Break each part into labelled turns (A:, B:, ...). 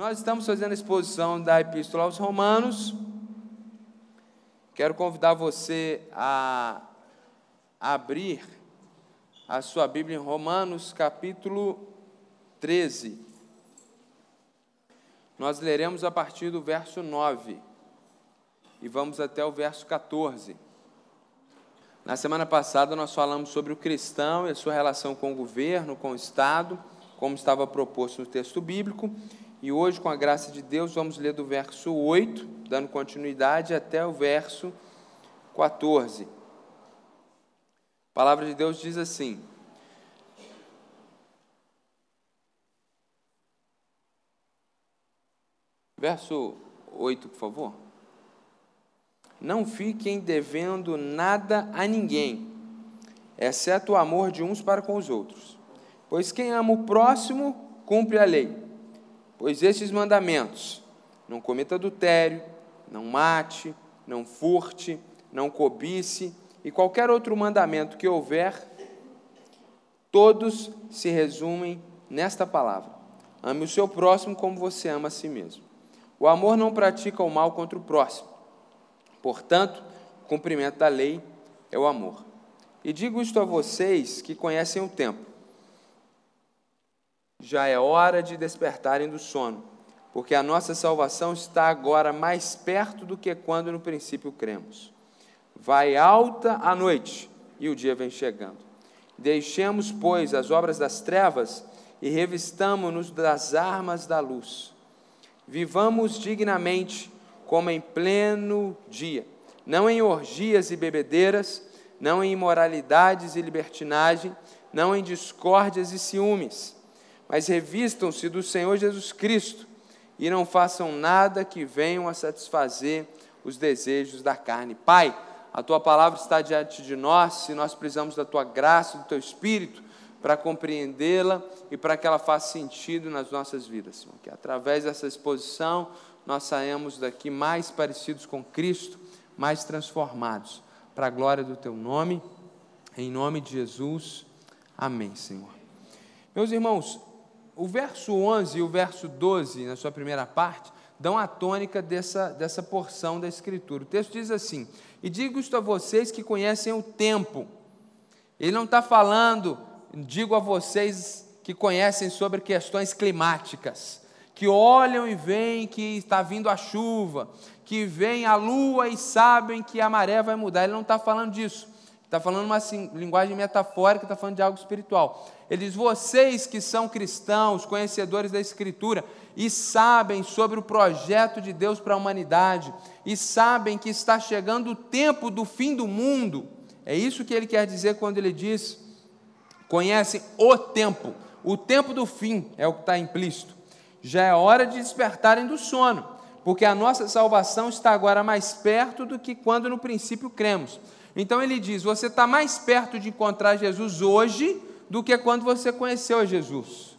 A: Nós estamos fazendo a exposição da Epístola aos Romanos. Quero convidar você a abrir a sua Bíblia em Romanos, capítulo 13. Nós leremos a partir do verso 9 e vamos até o verso 14. Na semana passada nós falamos sobre o cristão e a sua relação com o governo, com o Estado, como estava proposto no texto bíblico. E hoje, com a graça de Deus, vamos ler do verso 8, dando continuidade até o verso 14. A palavra de Deus diz assim: Verso 8, por favor. Não fiquem devendo nada a ninguém, exceto o amor de uns para com os outros. Pois quem ama o próximo, cumpre a lei. Pois estes mandamentos: não cometa adultério, não mate, não furte, não cobice, e qualquer outro mandamento que houver, todos se resumem nesta palavra: ame o seu próximo como você ama a si mesmo. O amor não pratica o mal contra o próximo. Portanto, o cumprimento da lei é o amor. E digo isto a vocês que conhecem o tempo já é hora de despertarem do sono, porque a nossa salvação está agora mais perto do que quando no princípio cremos. Vai alta a noite e o dia vem chegando. Deixemos, pois, as obras das trevas e revistamo-nos das armas da luz. Vivamos dignamente, como em pleno dia, não em orgias e bebedeiras, não em imoralidades e libertinagem, não em discórdias e ciúmes mas revistam-se do Senhor Jesus Cristo e não façam nada que venham a satisfazer os desejos da carne. Pai, a tua palavra está diante de nós e nós precisamos da tua graça, do teu espírito para compreendê-la e para que ela faça sentido nas nossas vidas, Senhor. Que através dessa exposição nós saímos daqui mais parecidos com Cristo, mais transformados, para a glória do teu nome, em nome de Jesus. Amém, Senhor. Meus irmãos, o verso 11 e o verso 12, na sua primeira parte, dão a tônica dessa, dessa porção da Escritura. O texto diz assim: E digo isto a vocês que conhecem o tempo. Ele não está falando, digo a vocês que conhecem sobre questões climáticas, que olham e veem que está vindo a chuva, que veem a lua e sabem que a maré vai mudar. Ele não está falando disso. Está falando uma assim, linguagem metafórica, está falando de algo espiritual. Ele diz: vocês que são cristãos, conhecedores da Escritura, e sabem sobre o projeto de Deus para a humanidade, e sabem que está chegando o tempo do fim do mundo. É isso que ele quer dizer quando ele diz: conhecem o tempo. O tempo do fim é o que está implícito. Já é hora de despertarem do sono, porque a nossa salvação está agora mais perto do que quando no princípio cremos. Então ele diz: você está mais perto de encontrar Jesus hoje do que quando você conheceu Jesus.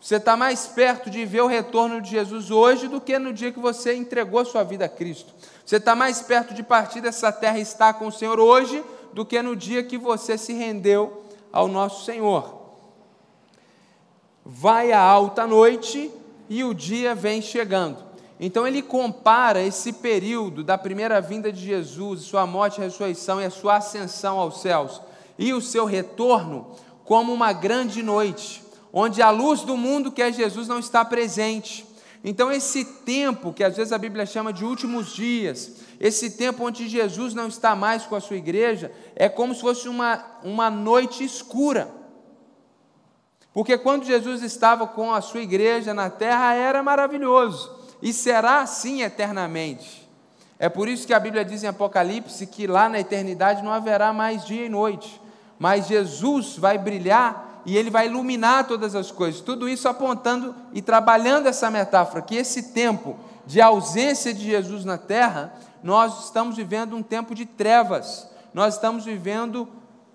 A: Você está mais perto de ver o retorno de Jesus hoje do que no dia que você entregou sua vida a Cristo. Você está mais perto de partir dessa terra e estar com o Senhor hoje do que no dia que você se rendeu ao nosso Senhor. Vai a alta noite e o dia vem chegando. Então ele compara esse período da primeira vinda de Jesus, sua morte, ressurreição e a sua ascensão aos céus e o seu retorno como uma grande noite, onde a luz do mundo que é Jesus não está presente. Então esse tempo que às vezes a Bíblia chama de últimos dias, esse tempo onde Jesus não está mais com a sua igreja, é como se fosse uma, uma noite escura. Porque quando Jesus estava com a sua igreja na terra era maravilhoso e será assim eternamente. É por isso que a Bíblia diz em Apocalipse que lá na eternidade não haverá mais dia e noite, mas Jesus vai brilhar e ele vai iluminar todas as coisas. Tudo isso apontando e trabalhando essa metáfora que esse tempo de ausência de Jesus na terra, nós estamos vivendo um tempo de trevas. Nós estamos vivendo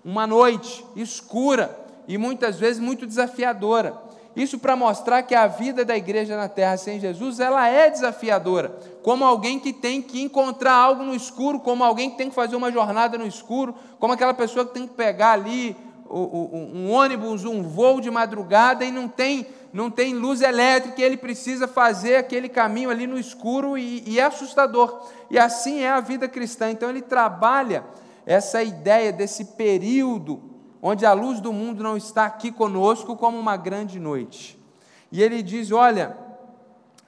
A: uma noite escura e muitas vezes muito desafiadora. Isso para mostrar que a vida da igreja na terra sem Jesus, ela é desafiadora, como alguém que tem que encontrar algo no escuro, como alguém que tem que fazer uma jornada no escuro, como aquela pessoa que tem que pegar ali um ônibus, um voo de madrugada e não tem não tem luz elétrica, ele precisa fazer aquele caminho ali no escuro e, e é assustador. E assim é a vida cristã. Então ele trabalha essa ideia desse período onde a luz do mundo não está aqui conosco como uma grande noite. E ele diz: olha,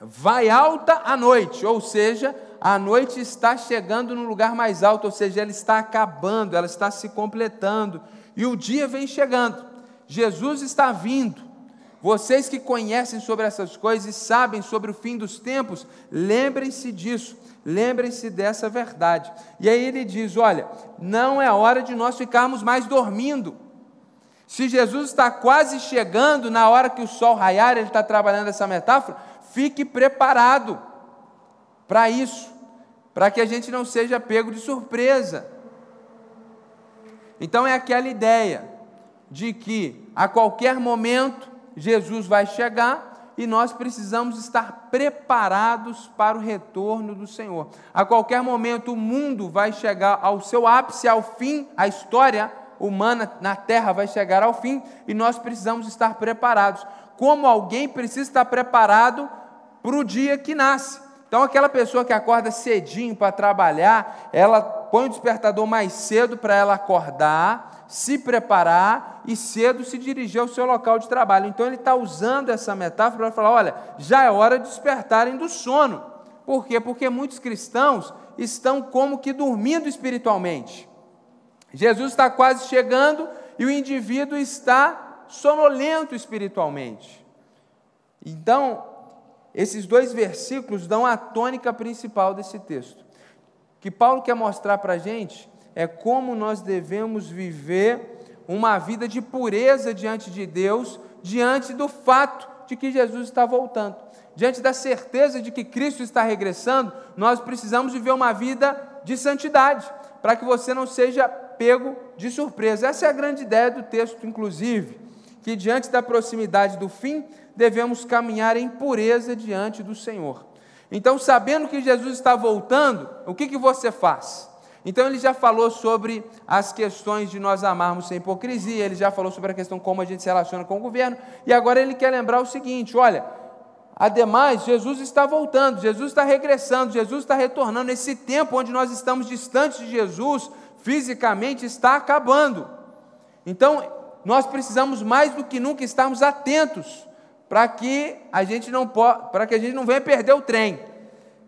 A: vai alta a noite, ou seja, a noite está chegando no lugar mais alto, ou seja, ela está acabando, ela está se completando, e o dia vem chegando. Jesus está vindo. Vocês que conhecem sobre essas coisas e sabem sobre o fim dos tempos, lembrem-se disso, lembrem-se dessa verdade. E aí ele diz: olha, não é hora de nós ficarmos mais dormindo. Se Jesus está quase chegando, na hora que o sol raiar, ele está trabalhando essa metáfora, fique preparado para isso, para que a gente não seja pego de surpresa. Então é aquela ideia de que a qualquer momento Jesus vai chegar e nós precisamos estar preparados para o retorno do Senhor. A qualquer momento o mundo vai chegar ao seu ápice, ao fim, a história humana na terra vai chegar ao fim e nós precisamos estar preparados. Como alguém precisa estar preparado para o dia que nasce. Então, aquela pessoa que acorda cedinho para trabalhar, ela põe o despertador mais cedo para ela acordar, se preparar e cedo se dirigir ao seu local de trabalho. Então, ele está usando essa metáfora para falar: olha, já é hora de despertarem do sono. Por quê? Porque muitos cristãos estão como que dormindo espiritualmente. Jesus está quase chegando e o indivíduo está sonolento espiritualmente. Então, esses dois versículos dão a tônica principal desse texto. Que Paulo quer mostrar para a gente é como nós devemos viver uma vida de pureza diante de Deus, diante do fato de que Jesus está voltando. Diante da certeza de que Cristo está regressando, nós precisamos viver uma vida de santidade, para que você não seja pego de surpresa. Essa é a grande ideia do texto, inclusive, que diante da proximidade do fim, devemos caminhar em pureza diante do Senhor. Então, sabendo que Jesus está voltando, o que, que você faz? Então, ele já falou sobre as questões de nós amarmos sem hipocrisia, ele já falou sobre a questão como a gente se relaciona com o governo, e agora ele quer lembrar o seguinte: olha, ademais, Jesus está voltando, Jesus está regressando, Jesus está retornando. Esse tempo onde nós estamos distantes de Jesus, fisicamente, está acabando. Então, nós precisamos mais do que nunca estarmos atentos para que a gente não para que a gente não venha perder o trem.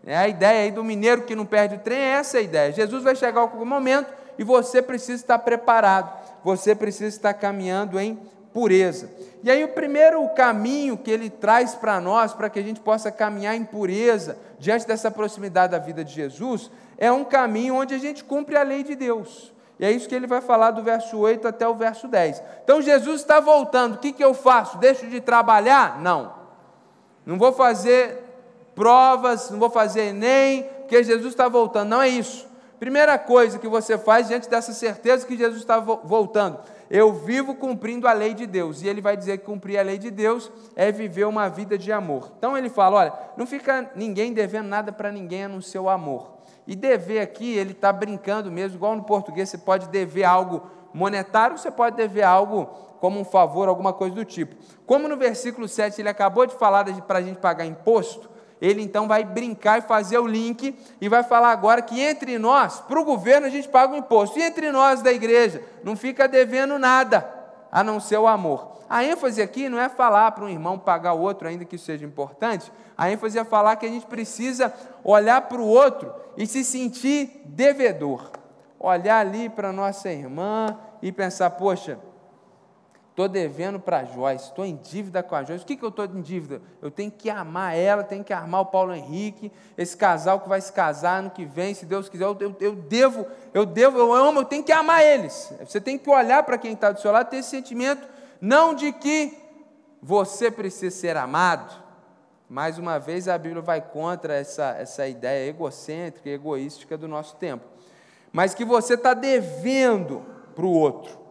A: É a ideia aí do mineiro que não perde o trem é essa a ideia. Jesus vai chegar a algum momento e você precisa estar preparado. Você precisa estar caminhando em pureza. E aí o primeiro caminho que ele traz para nós, para que a gente possa caminhar em pureza diante dessa proximidade da vida de Jesus, é um caminho onde a gente cumpre a lei de Deus. E é isso que ele vai falar do verso 8 até o verso 10. Então Jesus está voltando, o que, que eu faço? Deixo de trabalhar? Não. Não vou fazer provas, não vou fazer Enem, porque Jesus está voltando. Não é isso. Primeira coisa que você faz diante dessa certeza que Jesus está voltando, eu vivo cumprindo a lei de Deus. E ele vai dizer que cumprir a lei de Deus é viver uma vida de amor. Então ele fala: olha, não fica ninguém devendo nada para ninguém a não ser o amor. E dever aqui, ele está brincando mesmo, igual no português, você pode dever algo monetário, você pode dever algo como um favor, alguma coisa do tipo. Como no versículo 7 ele acabou de falar para a gente pagar imposto, ele então vai brincar e fazer o link e vai falar agora que entre nós, para o governo, a gente paga o imposto, e entre nós da igreja, não fica devendo nada, a não ser o amor. A ênfase aqui não é falar para um irmão pagar o outro, ainda que isso seja importante, a ênfase é falar que a gente precisa olhar para o outro e se sentir devedor. Olhar ali para nossa irmã e pensar, poxa, estou devendo para a Joyce, estou em dívida com a Joyce. O que, que eu estou em dívida? Eu tenho que amar ela, tenho que armar o Paulo Henrique, esse casal que vai se casar ano que vem, se Deus quiser, eu, eu, eu devo, eu devo, eu amo, eu tenho que amar eles. Você tem que olhar para quem está do seu lado, ter esse sentimento, não de que você precisa ser amado, mais uma vez, a Bíblia vai contra essa, essa ideia egocêntrica egoística do nosso tempo. Mas que você está devendo para o outro.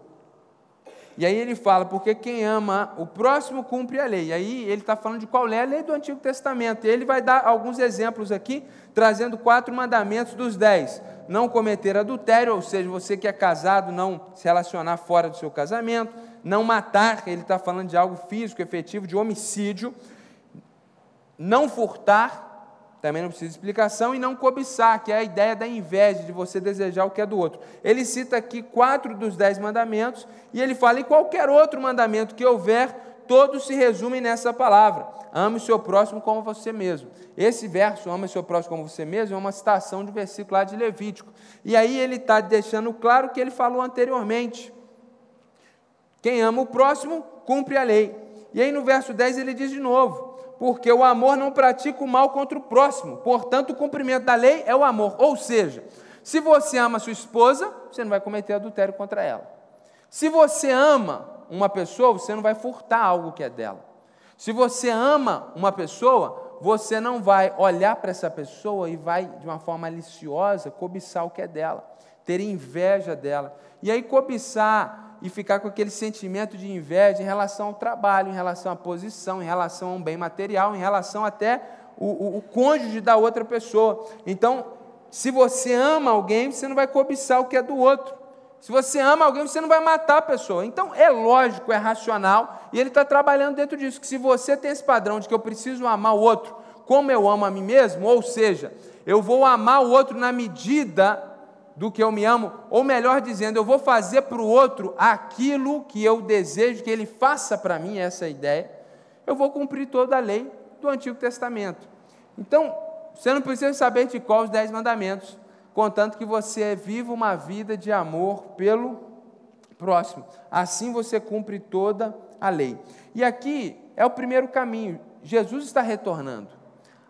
A: E aí ele fala, porque quem ama o próximo cumpre a lei. E aí ele está falando de qual é a lei do Antigo Testamento. E ele vai dar alguns exemplos aqui, trazendo quatro mandamentos dos dez. Não cometer adultério, ou seja, você que é casado, não se relacionar fora do seu casamento. Não matar, ele está falando de algo físico, efetivo, de homicídio. Não furtar, também não precisa de explicação, e não cobiçar, que é a ideia da inveja, de você desejar o que é do outro. Ele cita aqui quatro dos dez mandamentos, e ele fala: em qualquer outro mandamento que houver, todos se resumem nessa palavra: ame o seu próximo como você mesmo. Esse verso, ame o seu próximo como você mesmo, é uma citação de um versículo lá de Levítico. E aí ele está deixando claro o que ele falou anteriormente. Quem ama o próximo, cumpre a lei. E aí no verso 10 ele diz de novo: porque o amor não pratica o mal contra o próximo. Portanto, o cumprimento da lei é o amor. Ou seja, se você ama sua esposa, você não vai cometer adultério contra ela. Se você ama uma pessoa, você não vai furtar algo que é dela. Se você ama uma pessoa, você não vai olhar para essa pessoa e vai, de uma forma maliciosa, cobiçar o que é dela, ter inveja dela. E aí, cobiçar e ficar com aquele sentimento de inveja em relação ao trabalho, em relação à posição, em relação a um bem material, em relação até o, o, o cônjuge da outra pessoa. Então, se você ama alguém, você não vai cobiçar o que é do outro. Se você ama alguém, você não vai matar a pessoa. Então, é lógico, é racional, e ele está trabalhando dentro disso, que se você tem esse padrão de que eu preciso amar o outro como eu amo a mim mesmo, ou seja, eu vou amar o outro na medida do que eu me amo, ou melhor dizendo, eu vou fazer para o outro aquilo que eu desejo que ele faça para mim, essa é ideia, eu vou cumprir toda a lei do Antigo Testamento. Então, você não precisa saber de qual os dez mandamentos, contanto que você viva uma vida de amor pelo próximo. Assim você cumpre toda a lei. E aqui é o primeiro caminho. Jesus está retornando.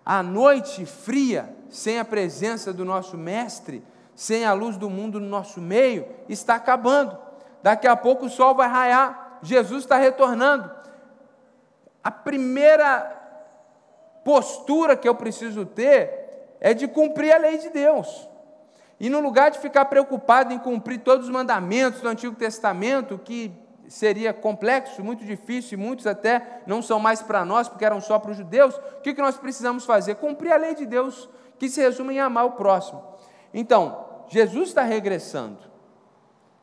A: A noite fria, sem a presença do nosso Mestre, sem a luz do mundo no nosso meio, está acabando. Daqui a pouco o sol vai raiar, Jesus está retornando. A primeira postura que eu preciso ter é de cumprir a lei de Deus. E no lugar de ficar preocupado em cumprir todos os mandamentos do Antigo Testamento, que seria complexo, muito difícil, e muitos até não são mais para nós, porque eram só para os judeus, o que nós precisamos fazer? Cumprir a lei de Deus, que se resume em amar o próximo. Então, Jesus está regressando.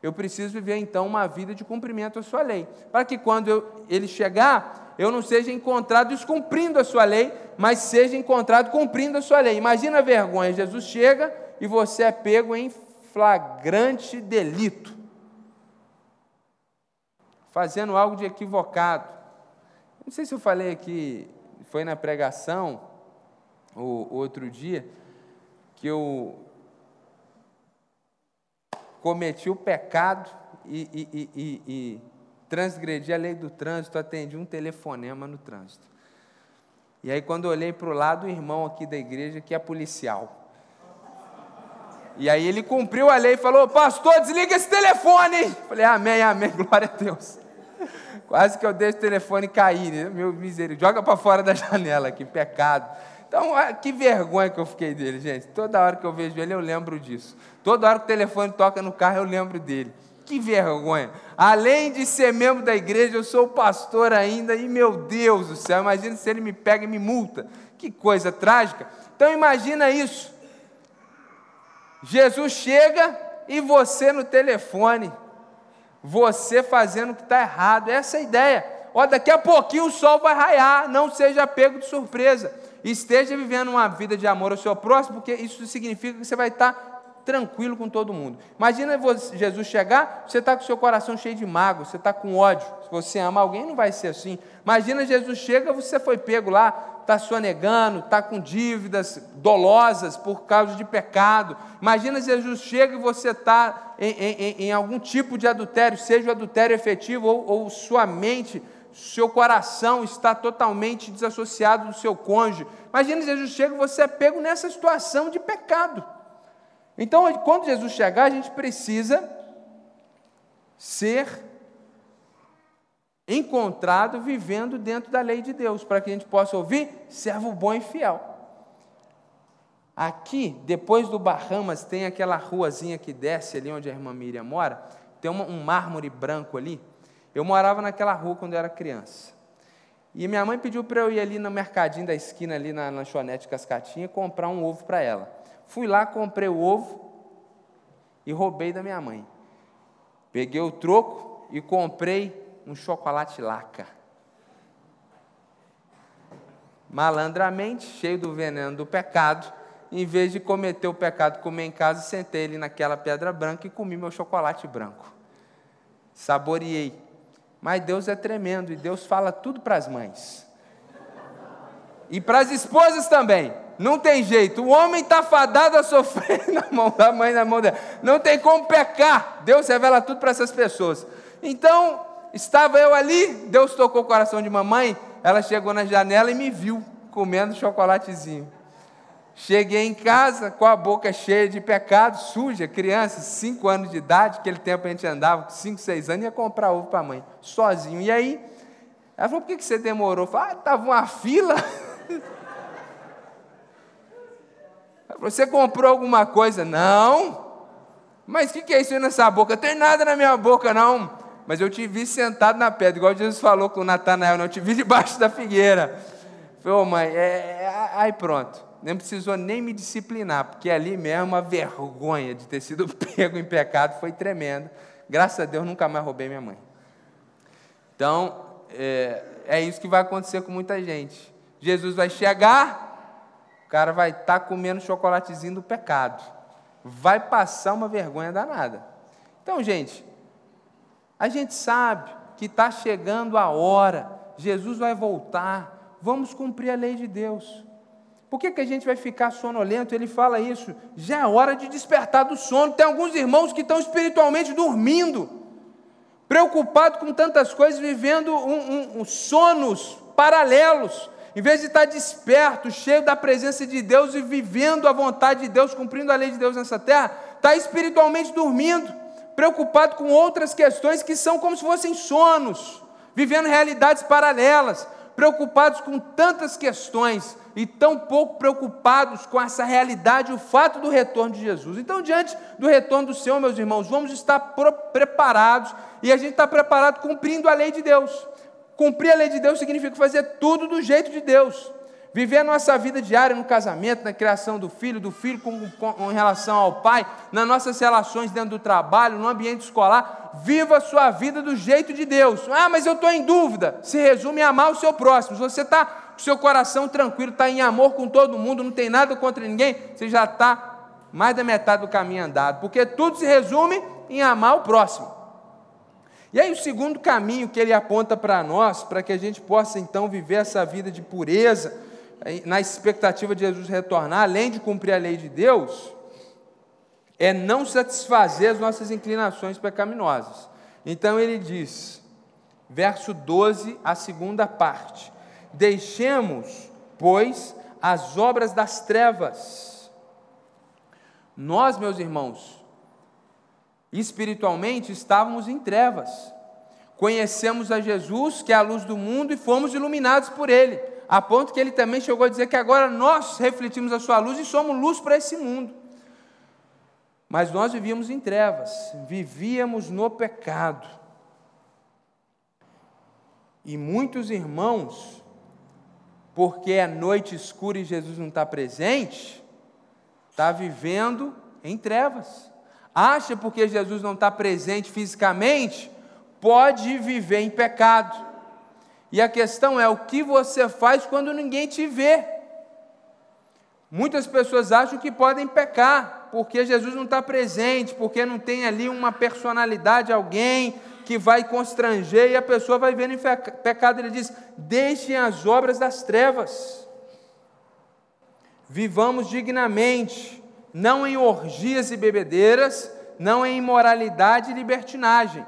A: Eu preciso viver então uma vida de cumprimento à sua lei, para que quando eu, ele chegar, eu não seja encontrado descumprindo a sua lei, mas seja encontrado cumprindo a sua lei. Imagina a vergonha: Jesus chega e você é pego em flagrante delito, fazendo algo de equivocado. Não sei se eu falei aqui, foi na pregação, o outro dia, que eu cometi o pecado e, e, e, e transgredi a lei do trânsito, atendi um telefonema no trânsito. E aí, quando olhei para o lado, o irmão aqui da igreja, que é policial. E aí ele cumpriu a lei e falou: Pastor, desliga esse telefone. Falei: Amém, amém, glória a Deus. Quase que eu deixo o telefone cair, né? meu misericórdia. Joga para fora da janela, que pecado. Então, ah, que vergonha que eu fiquei dele, gente. Toda hora que eu vejo ele, eu lembro disso. Toda hora que o telefone toca no carro, eu lembro dele. Que vergonha. Além de ser membro da igreja, eu sou pastor ainda, e meu Deus do céu, imagina se ele me pega e me multa. Que coisa trágica. Então, imagina isso. Jesus chega e você no telefone. Você fazendo o que está errado. Essa é a ideia. Ó, daqui a pouquinho o sol vai raiar, não seja pego de surpresa esteja vivendo uma vida de amor ao seu próximo, porque isso significa que você vai estar tranquilo com todo mundo. Imagina Jesus chegar, você está com o seu coração cheio de mágoa, você está com ódio. Se você ama alguém, não vai ser assim. Imagina Jesus chega, você foi pego lá, está sonegando, está com dívidas dolosas por causa de pecado. Imagina Jesus chega e você está em, em, em, algum tipo de adultério, seja o adultério efetivo ou, ou sua mente seu coração está totalmente desassociado do seu cônjuge. Imagina Jesus chega e você é pego nessa situação de pecado. Então, quando Jesus chegar, a gente precisa ser encontrado vivendo dentro da lei de Deus, para que a gente possa ouvir, servo bom e fiel. Aqui, depois do Bahamas, tem aquela ruazinha que desce ali onde a irmã Miriam mora, tem um mármore branco ali, Eu morava naquela rua quando eu era criança. E minha mãe pediu para eu ir ali no mercadinho da esquina, ali na lanchonete Cascatinha, comprar um ovo para ela. Fui lá, comprei o ovo e roubei da minha mãe. Peguei o troco e comprei um chocolate laca. Malandramente, cheio do veneno do pecado, em vez de cometer o pecado, comer em casa, sentei ali naquela pedra branca e comi meu chocolate branco. Saboreei. Mas Deus é tremendo e Deus fala tudo para as mães. E para as esposas também. Não tem jeito. O homem está fadado a sofrer na mão da mãe, na mão dela. Não tem como pecar. Deus revela tudo para essas pessoas. Então, estava eu ali, Deus tocou o coração de mamãe. Ela chegou na janela e me viu comendo chocolatezinho. Cheguei em casa com a boca cheia de pecado, suja, criança, 5 anos de idade, aquele tempo a gente andava com 5, 6 anos, ia comprar ovo para a mãe, sozinho. E aí, ela falou, por que você demorou? Eu falei, ah, estava uma fila. Você comprou alguma coisa? Não. Mas o que, que é isso aí nessa boca? Não tem nada na minha boca, não. Mas eu te vi sentado na pedra, igual Jesus falou com o Natanael, não, eu te vi debaixo da figueira. Falei, ô oh, mãe, é, é, aí pronto. Nem precisou nem me disciplinar, porque ali mesmo a vergonha de ter sido pego em pecado foi tremenda. Graças a Deus nunca mais roubei minha mãe. Então, é, é isso que vai acontecer com muita gente. Jesus vai chegar, cara vai estar tá comendo chocolatezinho do pecado. Vai passar uma vergonha danada. Então, gente, a gente sabe que está chegando a hora, Jesus vai voltar, vamos cumprir a lei de Deus. Por que, que a gente vai ficar sonolento? Ele fala isso, já é hora de despertar do sono. Tem alguns irmãos que estão espiritualmente dormindo, preocupados com tantas coisas, vivendo um, um, um sonos paralelos, em vez de estar desperto, cheio da presença de Deus e vivendo a vontade de Deus, cumprindo a lei de Deus nessa terra, está espiritualmente dormindo, preocupado com outras questões que são como se fossem sonos, vivendo realidades paralelas, preocupados com tantas questões e tão pouco preocupados com essa realidade, o fato do retorno de Jesus. Então, diante do retorno do Senhor, meus irmãos, vamos estar preparados e a gente está preparado cumprindo a lei de Deus. Cumprir a lei de Deus significa fazer tudo do jeito de Deus. Viver a nossa vida diária no casamento, na criação do filho, do filho com, com, em relação ao pai, nas nossas relações dentro do trabalho, no ambiente escolar. Viva a sua vida do jeito de Deus. Ah, mas eu estou em dúvida. Se resume em amar o seu próximo. Se você está com seu coração tranquilo, está em amor com todo mundo, não tem nada contra ninguém, você já está mais da metade do caminho andado. Porque tudo se resume em amar o próximo. E aí, o segundo caminho que ele aponta para nós, para que a gente possa então viver essa vida de pureza, na expectativa de Jesus retornar, além de cumprir a lei de Deus, é não satisfazer as nossas inclinações pecaminosas. Então ele diz, verso 12, a segunda parte: Deixemos, pois, as obras das trevas. Nós, meus irmãos, espiritualmente estávamos em trevas. Conhecemos a Jesus, que é a luz do mundo, e fomos iluminados por Ele, a ponto que Ele também chegou a dizer que agora nós refletimos a Sua luz e somos luz para esse mundo. Mas nós vivíamos em trevas, vivíamos no pecado. E muitos irmãos, porque é noite escura e Jesus não está presente, está vivendo em trevas acha porque Jesus não está presente fisicamente, pode viver em pecado. E a questão é o que você faz quando ninguém te vê. Muitas pessoas acham que podem pecar, porque Jesus não está presente, porque não tem ali uma personalidade, alguém que vai constranger e a pessoa vai vendo em pecado. Ele diz: deixem as obras das trevas, vivamos dignamente, não em orgias e bebedeiras, não em imoralidade e libertinagem.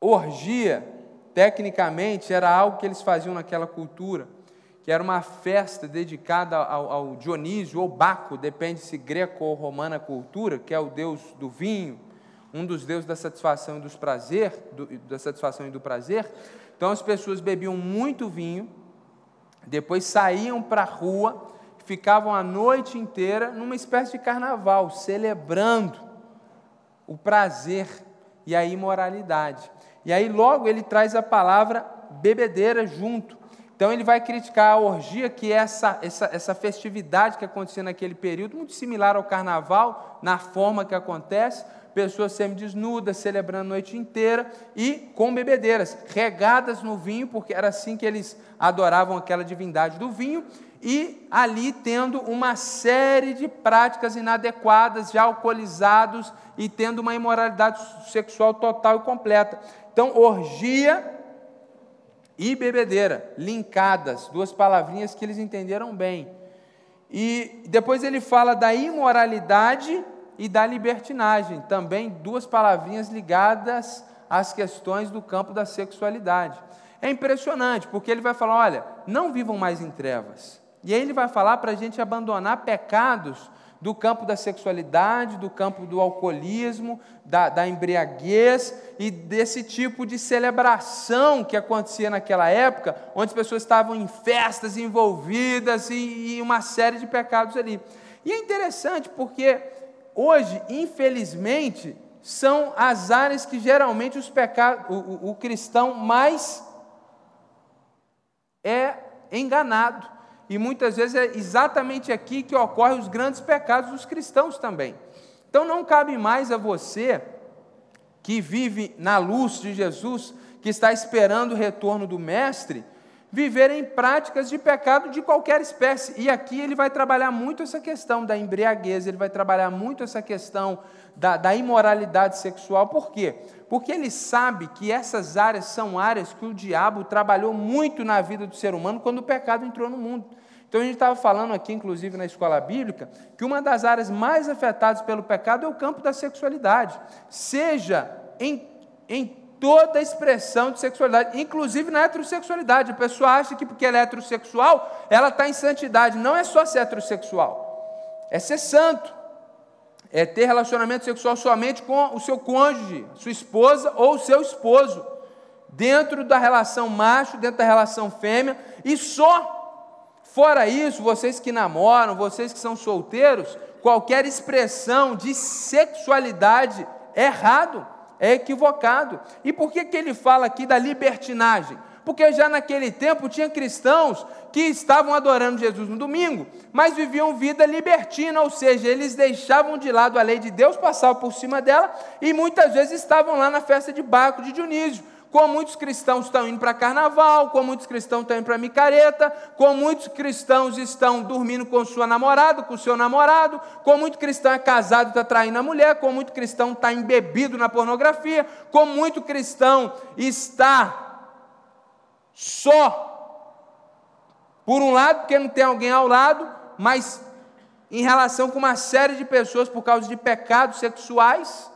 A: Orgia, tecnicamente, era algo que eles faziam naquela cultura, que era uma festa dedicada ao, ao Dionísio ou Baco, depende se greco ou romana cultura, que é o deus do vinho, um dos deuses da satisfação e dos prazer, do, da satisfação e do prazer. Então as pessoas bebiam muito vinho, depois saíam para a rua ficavam a noite inteira numa espécie de carnaval, celebrando o prazer e a imoralidade. E aí logo ele traz a palavra bebedeira junto. Então ele vai criticar a orgia, que é essa, essa, essa festividade que acontecia naquele período, muito similar ao carnaval, na forma que acontece, pessoas semi-desnudas, celebrando a noite inteira, e com bebedeiras, regadas no vinho, porque era assim que eles adoravam aquela divindade do vinho, e ali tendo uma série de práticas inadequadas, já alcoolizados e tendo uma imoralidade sexual total e completa. Então, orgia e bebedeira, linkadas, duas palavrinhas que eles entenderam bem. E depois ele fala da imoralidade e da libertinagem, também duas palavrinhas ligadas às questões do campo da sexualidade. É impressionante, porque ele vai falar: olha, não vivam mais em trevas. E aí ele vai falar para a gente abandonar pecados do campo da sexualidade, do campo do alcoolismo, da, da, embriaguez e desse tipo de celebração que acontecia naquela época, onde as pessoas estavam em festas envolvidas e, e uma série de pecados ali. E é interessante porque hoje, infelizmente, são as áreas que geralmente os pecados, o, o, o cristão mais é enganado. E muitas vezes é exatamente aqui que ocorrem os grandes pecados dos cristãos também. Então não cabe mais a você, que vive na luz de Jesus, que está esperando o retorno do Mestre, viver em práticas de pecado de qualquer espécie. E aqui ele vai trabalhar muito essa questão da embriaguez, ele vai trabalhar muito essa questão da, da imoralidade sexual. Por quê? Porque ele sabe que essas áreas são áreas que o diabo trabalhou muito na vida do ser humano quando o pecado entrou no mundo. Então a gente estava falando aqui, inclusive na escola bíblica, que uma das áreas mais afetadas pelo pecado é o campo da sexualidade, seja em, em toda expressão de sexualidade, inclusive na heterossexualidade. A pessoa acha que porque ela é heterossexual, ela está em santidade. Não é só ser heterossexual, é ser santo. É ter relacionamento sexual somente com o seu cônjuge, sua esposa ou seu esposo, dentro da relação macho, dentro da relação fêmea, e só Fora isso, vocês que namoram, vocês que são solteiros, qualquer expressão de sexualidade é errado, é equivocado. E por que, que ele fala aqui da libertinagem? Porque já naquele tempo tinha cristãos que estavam adorando Jesus no domingo, mas viviam vida libertina, ou seja, eles deixavam de lado a lei de Deus, passavam por cima dela e muitas vezes estavam lá na festa de Baco de Dionísio como muitos cristãos estão indo para carnaval, como muitos cristãos estão indo para micareta, como muitos cristãos estão dormindo com sua namorada, com seu namorado, como muito cristão é casado e está traindo a mulher, como muito cristão está embebido na pornografia, como muito cristão está só, por um lado, porque não tem alguém ao lado, mas em relação com uma série de pessoas por causa de pecados sexuais.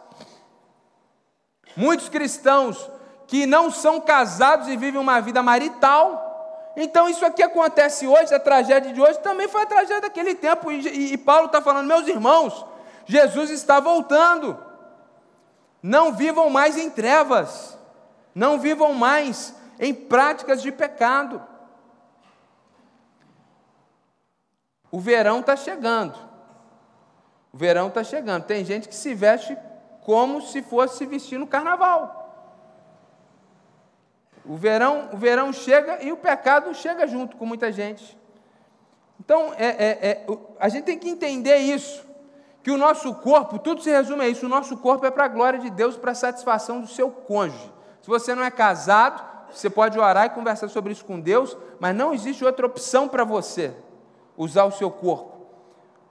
A: Muitos cristãos que não são casados e vivem uma vida marital. Então, isso aqui acontece hoje, a tragédia de hoje também foi a tragédia daquele tempo. E, e, Paulo está falando, meus irmãos, Jesus está voltando. Não vivam mais em trevas, não vivam mais em práticas de pecado. O verão está chegando. O verão está chegando. Tem gente que se veste como se fosse se vestir no carnaval. O verão, o verão chega e o pecado chega junto com muita gente. Então, é, é, é, a gente tem que entender isso, que o nosso corpo, tudo se resume a isso, o nosso corpo é para a glória de Deus, para a satisfação do seu cônjuge. Se você não é casado, você pode orar e conversar sobre isso com Deus, mas não existe outra opção para você usar o seu corpo.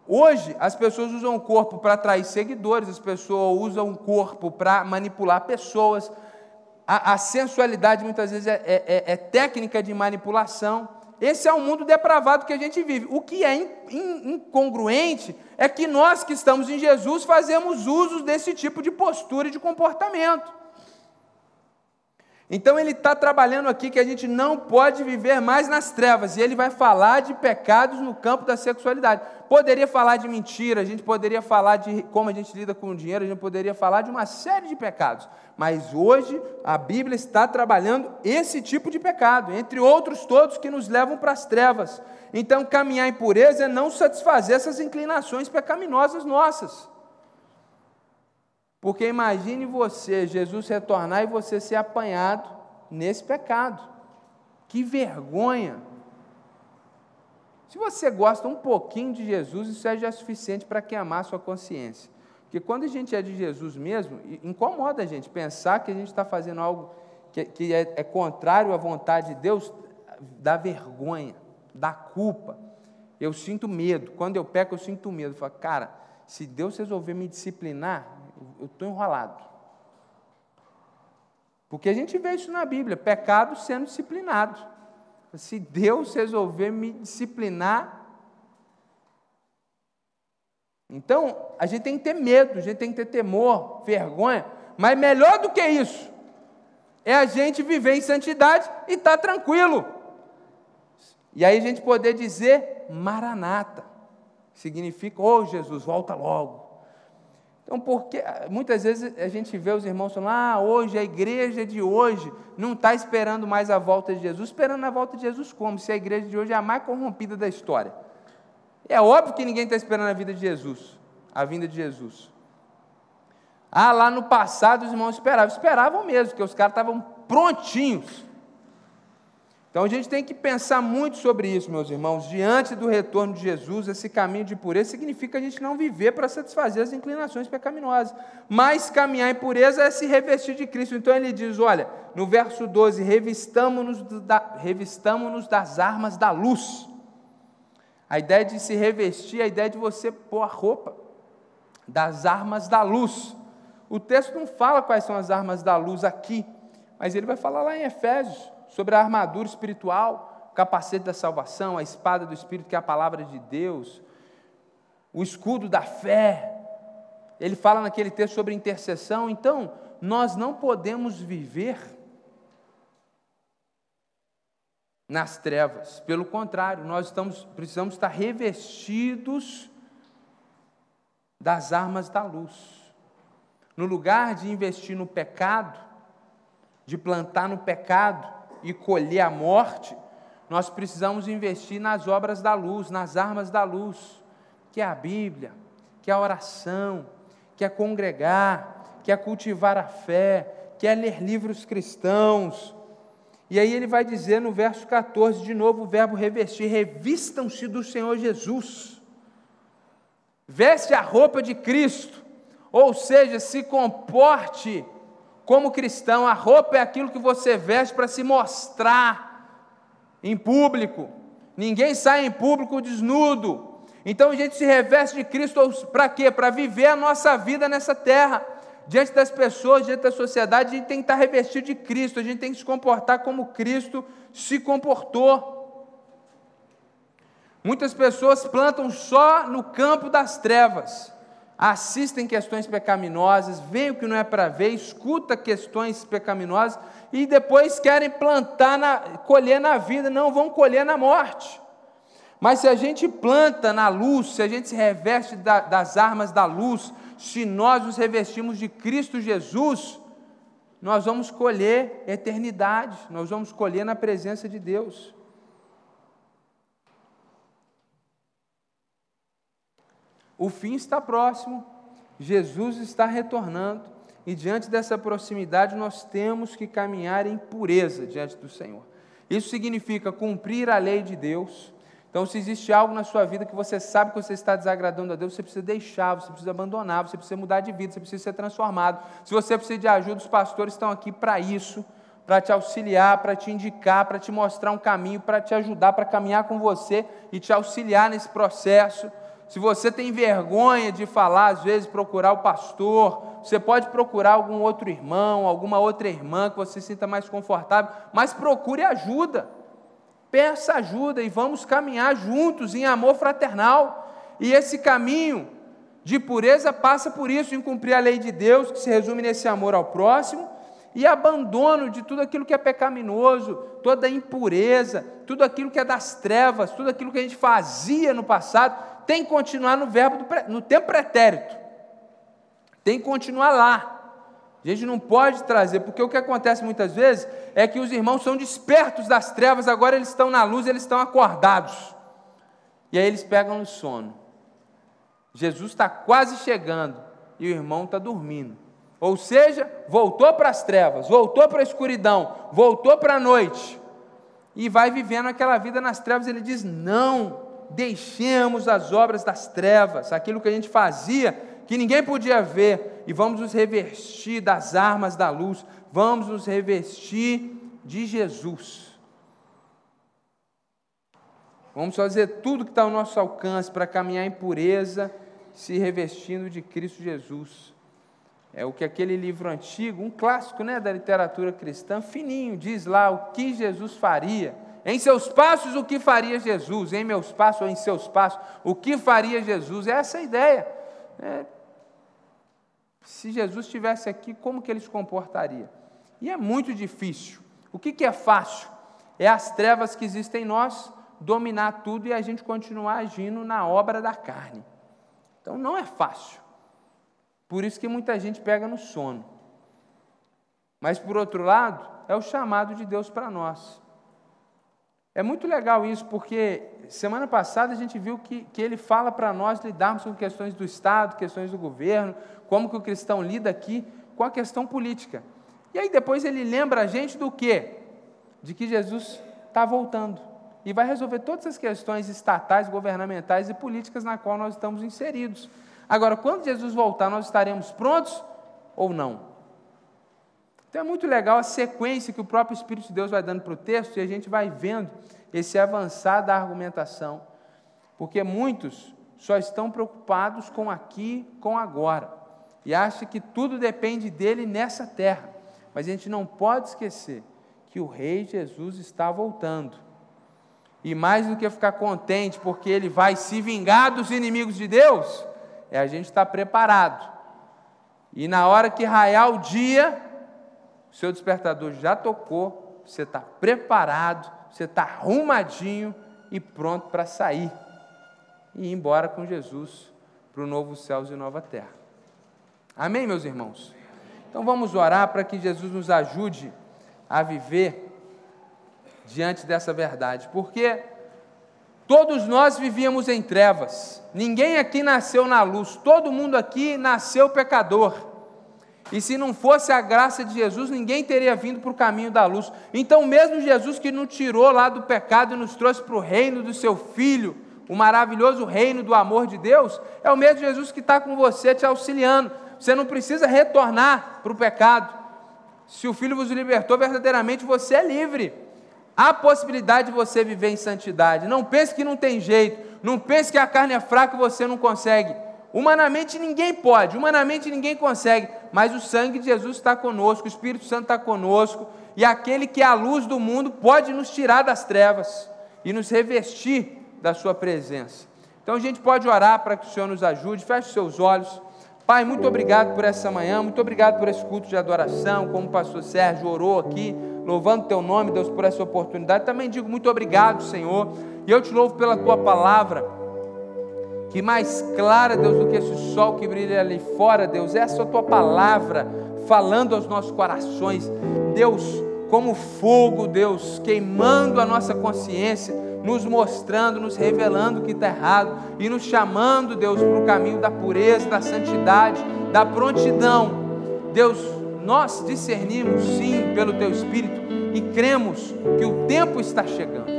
A: Hoje, as pessoas usam o corpo para atrair seguidores, as pessoas usam o corpo para manipular pessoas, a, a sensualidade muitas vezes é, é, é, é, técnica de manipulação. Esse é o mundo depravado que a gente vive. O que é incongruente é que nós que estamos em Jesus fazemos uso desse tipo de postura e de comportamento. Então ele está trabalhando aqui que a gente não pode viver mais nas trevas, e ele vai falar de pecados no campo da sexualidade. Poderia falar de mentira, a gente poderia falar de como a gente lida com o dinheiro, a gente poderia falar de uma série de pecados, mas hoje a Bíblia está trabalhando esse tipo de pecado, entre outros todos que nos levam para as trevas. Então caminhar em pureza é não satisfazer essas inclinações pecaminosas nossas. Porque imagine você, Jesus retornar e você ser apanhado nesse pecado. Que vergonha! Se você gosta um pouquinho de Jesus, isso é já suficiente para queimar a sua consciência. Porque quando a gente é de Jesus mesmo, incomoda a gente pensar que a gente está fazendo algo que, que é, é contrário à vontade de Deus, dá vergonha, dá culpa. Eu sinto medo. Quando eu peco, eu sinto medo. Eu falo, cara, se Deus resolver me disciplinar, eu estou enrolado. Porque a gente vê isso na Bíblia, pecado sendo disciplinado. Se Deus resolver me disciplinar, então a gente tem que ter medo, a gente tem que ter temor, vergonha, mas melhor do que isso é a gente viver em santidade e estar tá tranquilo. E aí a gente poder dizer Maranata, significa, oh Jesus, volta logo. Então, porque muitas vezes a gente vê os irmãos falando, ah, hoje a igreja de hoje não está esperando mais a volta de Jesus, esperando a volta de Jesus como? Se a igreja de hoje é a mais corrompida da história. É óbvio que ninguém está esperando a vida de Jesus, a vinda de Jesus. Ah, lá no passado os irmãos esperavam, esperavam mesmo, porque os caras estavam prontinhos então a gente tem que pensar muito sobre isso, meus irmãos. Diante do retorno de Jesus, esse caminho de pureza significa a gente não viver para satisfazer as inclinações pecaminosas, mas caminhar em pureza é se revestir de Cristo. Então ele diz: olha, no verso 12: revistamos-nos da, revistamos das armas da luz. A ideia de se revestir, a ideia de você pôr a roupa das armas da luz. O texto não fala quais são as armas da luz aqui, mas ele vai falar lá em Efésios sobre a armadura espiritual, o capacete da salvação, a espada do Espírito, que é a palavra de Deus, o escudo da fé. Ele fala naquele texto sobre intercessão. Então, nós não podemos viver nas trevas. Pelo contrário, nós estamos, precisamos estar revestidos das armas da luz. No lugar de investir no pecado, de plantar no pecado, e colher a morte, nós precisamos investir nas obras da luz, nas armas da luz, que é a Bíblia, que é a oração, que é congregar, que é cultivar a fé, que é ler livros cristãos. E aí ele vai dizer no verso 14, de novo, o verbo revestir: revistam-se do Senhor Jesus. Veste a roupa de Cristo, ou seja, se comporte como cristão, a roupa é aquilo que você veste para se mostrar em público. Ninguém sai em público desnudo. Então a gente se reveste de Cristo para quê? Para viver a nossa vida nessa terra. Diante das pessoas, diante da sociedade, a gente tem que estar revestido de Cristo, a gente tem que se comportar como Cristo se comportou. Muitas pessoas plantam só no campo das trevas assistem questões pecaminosas, veem o que não é para ver, escuta questões pecaminosas e depois querem plantar, na, colher na vida, não vão colher na morte. Mas se a gente planta na luz, se a gente se reveste da, das armas da luz, se nós nos revestimos de Cristo Jesus, nós vamos colher eternidade, nós vamos colher na presença de Deus. O fim está próximo, Jesus está retornando, e diante dessa proximidade nós temos que caminhar em pureza diante do Senhor. Isso significa cumprir a lei de Deus. Então, se existe algo na sua vida que você sabe que você está desagradando a Deus, você precisa deixar, você precisa abandonar, você precisa mudar de vida, você precisa ser transformado. Se você precisa de ajuda, os pastores estão aqui para isso, para te auxiliar, para te indicar, para te mostrar um caminho, para te ajudar, para caminhar com você e te auxiliar nesse processo. Se você tem vergonha de falar, às vezes procurar o pastor, você pode procurar algum outro irmão, alguma outra irmã que você sinta mais confortável, mas procure ajuda. Peça ajuda e vamos caminhar juntos em amor fraternal. E esse caminho de pureza passa por isso, em cumprir a lei de Deus, que se resume nesse amor ao próximo, e abandono de tudo aquilo que é pecaminoso, toda impureza, tudo aquilo que é das trevas, tudo aquilo que a gente fazia no passado, tem que continuar no verbo do, no tempo pretérito. Tem que continuar lá. A gente não pode trazer, porque o que acontece muitas vezes é que os irmãos são despertos das trevas, agora eles estão na luz, eles estão acordados. E aí eles pegam no sono. Jesus está quase chegando e o irmão está dormindo. Ou seja, voltou para as trevas, voltou para a escuridão, voltou para a noite e vai vivendo aquela vida nas trevas. Ele diz: não, deixemos as obras das trevas, aquilo que a gente fazia, que ninguém podia ver, e vamos nos revestir das armas da luz, vamos nos revestir de Jesus. Vamos fazer tudo que está ao nosso alcance para caminhar em pureza, se revestindo de Cristo Jesus. É o que aquele livro antigo, um clássico né, da literatura cristã, fininho, diz lá o que Jesus faria. Em seus passos, o que faria Jesus? Em meus passos ou em seus passos, o que faria Jesus? É essa a ideia. É, se Jesus estivesse aqui, como que ele se comportaria? E é muito difícil. O que, que é fácil? É as trevas que existem em nós dominar tudo e a gente continuar agindo na obra da carne. Então não é fácil. Por isso que muita gente pega no sono. Mas por outro lado, é o chamado de Deus para nós. É muito legal isso, porque semana passada a gente viu que, que ele fala para nós lidarmos com questões do Estado, questões do governo, como que o cristão lida aqui com a questão política. E aí depois ele lembra a gente do quê? De que Jesus está voltando e vai resolver todas as questões estatais, governamentais e políticas na qual nós estamos inseridos. Agora, quando Jesus voltar, nós estaremos prontos ou não? Então é muito legal a sequência que o próprio Espírito de Deus vai dando para o texto e a gente vai vendo esse avançar da argumentação, porque muitos só estão preocupados com aqui, com agora, e acham que tudo depende dele nessa terra. Mas a gente não pode esquecer que o Rei Jesus está voltando. E mais do que ficar contente porque ele vai se vingar dos inimigos de Deus, é a gente estar preparado. E na hora que raiar o dia, seu despertador já tocou, você está preparado, você está arrumadinho e pronto para sair e ir embora com Jesus para o novo céus e nova terra. Amém, meus irmãos? Então vamos orar para que Jesus nos ajude a viver diante dessa verdade, porque Todos nós vivíamos em trevas, ninguém aqui nasceu na luz, todo mundo aqui nasceu pecador. E se não fosse a graça de Jesus, ninguém teria vindo para o caminho da luz. Então, mesmo Jesus que nos tirou lá do pecado e nos trouxe para o reino do seu Filho, o maravilhoso reino do amor de Deus, é o mesmo Jesus que está com você te auxiliando. Você não precisa retornar para o pecado. Se o Filho vos libertou, verdadeiramente você é livre. Há possibilidade de você viver em santidade. Não pense que não tem jeito. Não pense que a carne é fraca e você não consegue. Humanamente ninguém pode, humanamente ninguém consegue, mas o sangue de Jesus está conosco, o Espírito Santo está conosco, e aquele que é a luz do mundo pode nos tirar das trevas e nos revestir da Sua presença. Então a gente pode orar para que o Senhor nos ajude, feche seus olhos. Pai, muito obrigado por essa manhã, muito obrigado por esse culto de adoração, como o pastor Sérgio orou aqui louvando teu nome, Deus, por essa oportunidade. Também digo muito obrigado, Senhor, e eu te louvo pela tua palavra, que mais clara, Deus, do que esse sol que brilha ali fora, Deus, é essa tua palavra falando aos nossos corações, Deus, como fogo, Deus, queimando a nossa consciência, nos mostrando, nos revelando o que está errado e nos chamando, Deus, para o caminho da pureza, da santidade, da prontidão. Deus, nós discernimos sim pelo Teu Espírito e cremos que o tempo está chegando,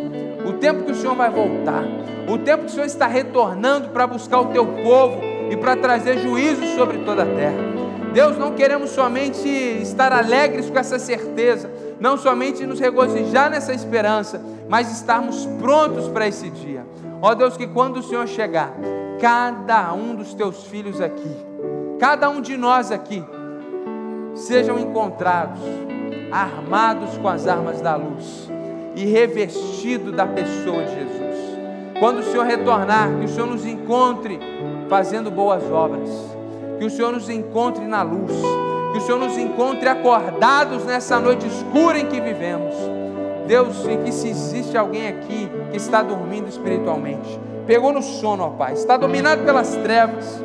A: o tempo que o Senhor vai voltar, o tempo que o Senhor está retornando para buscar o Teu povo e para trazer juízo sobre toda a terra. Deus, não queremos somente estar alegres com essa certeza, não somente nos regozijar nessa esperança, mas estarmos prontos para esse dia. Ó Deus, que quando o Senhor chegar, cada um dos teus filhos aqui, cada um de nós aqui, sejam encontrados armados com as armas da luz e revestidos da pessoa de Jesus. Quando o Senhor retornar, que o Senhor nos encontre fazendo boas obras, que o Senhor nos encontre na luz, que o Senhor nos encontre acordados nessa noite escura em que vivemos. Deus, em que se existe alguém aqui que está dormindo espiritualmente, pegou no sono, ó Pai, está dominado pelas trevas,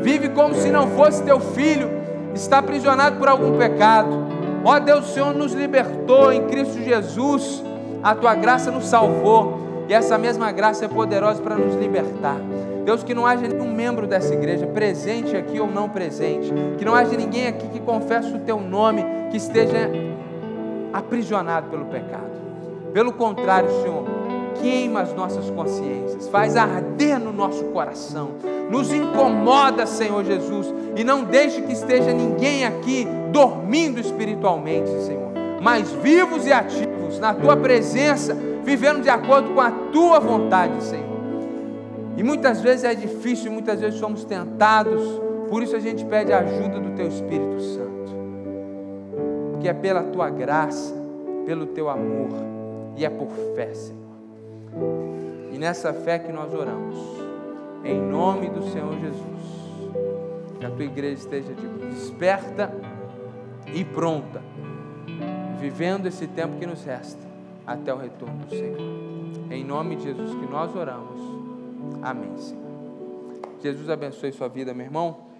A: vive como se não fosse teu filho, está aprisionado por algum pecado. Ó Deus, o Senhor nos libertou em Cristo Jesus, a tua graça nos salvou. E essa mesma graça é poderosa para nos libertar. Deus, que não haja nenhum membro dessa igreja, presente aqui ou não presente, que não haja ninguém aqui que confesse o teu nome, que esteja aprisionado pelo pecado. Pelo contrário, Senhor, queima as nossas consciências, faz arder no nosso coração, nos incomoda, Senhor Jesus, e não deixe que esteja ninguém aqui dormindo espiritualmente, Senhor, mas vivos e ativos na tua presença, vivendo de acordo com a tua vontade, Senhor. E muitas vezes é difícil, muitas vezes somos tentados, por isso a gente pede a ajuda do teu Espírito Santo, porque é pela tua graça, pelo teu amor, e é por fé, Senhor. E nessa fé que nós oramos, em nome do Senhor Jesus, que a tua igreja esteja desperta e pronta, vivendo esse tempo que nos resta até o retorno do Senhor. Em nome de Jesus que nós oramos. Amém, Senhor. Jesus abençoe sua vida, meu irmão.